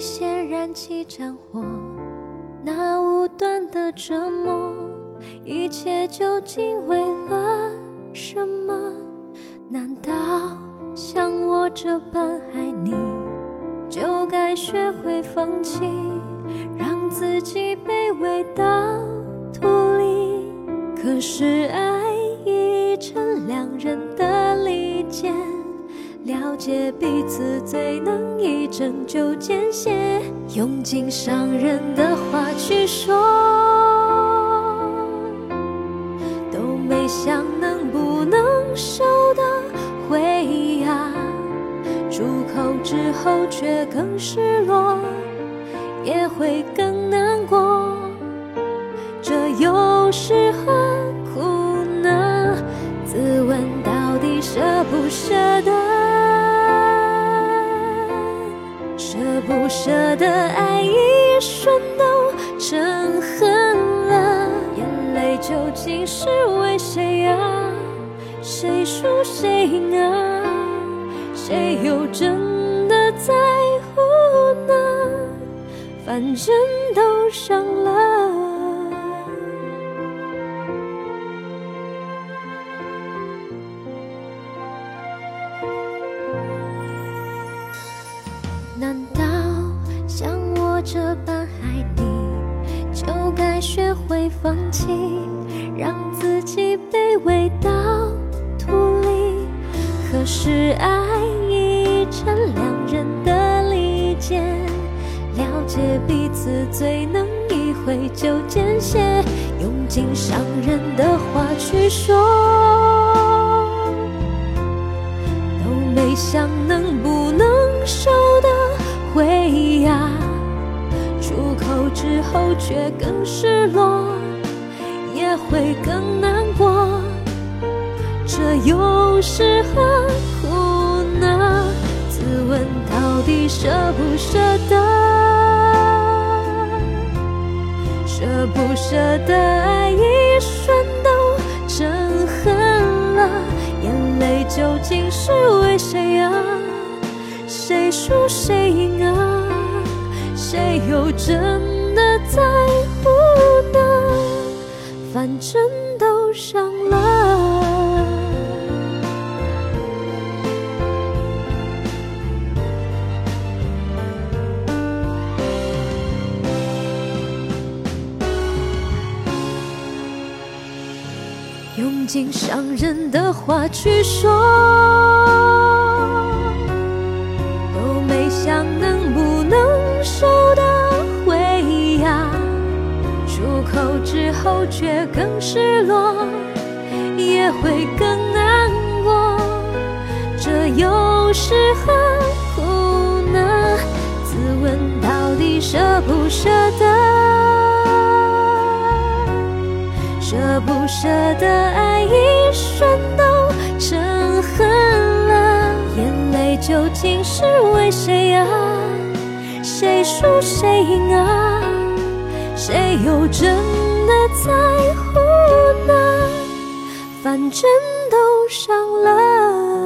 先燃起战火，那无端的折磨，一切究竟为了什么？难道像我这般爱你，就该学会放弃，让自己卑微到土里？可是爱已成两人的利剑，了解彼此最能一针就见血，用尽伤人的话去说，都没想能不能收得回呀，出口之后却更失落，也会更难过。这又是我的爱一瞬都成恨了？眼泪究竟是为谁啊？谁输谁赢啊？谁又真的在乎呢？反正都伤了。难道这般爱你，就该学会放弃，让自己卑微到土里？可是爱已成两人的利剑，了解彼此最能一挥就见血，用尽伤人的话去说。之后却更失落，也会更难过。这又是何苦呢？自问到底舍不舍得？舍不舍得爱一瞬都成恨了？眼泪究竟是为谁啊？谁输谁赢啊？谁又真的在乎呢？反正都伤了。用尽伤人的话去说，之后却更失落，也会更难过。这又是何苦呢？自问到底舍不舍得？舍不舍得爱一瞬都成恨了？眼泪究竟是为谁啊？谁输谁赢啊？谁又真的在乎呢？反正都伤了。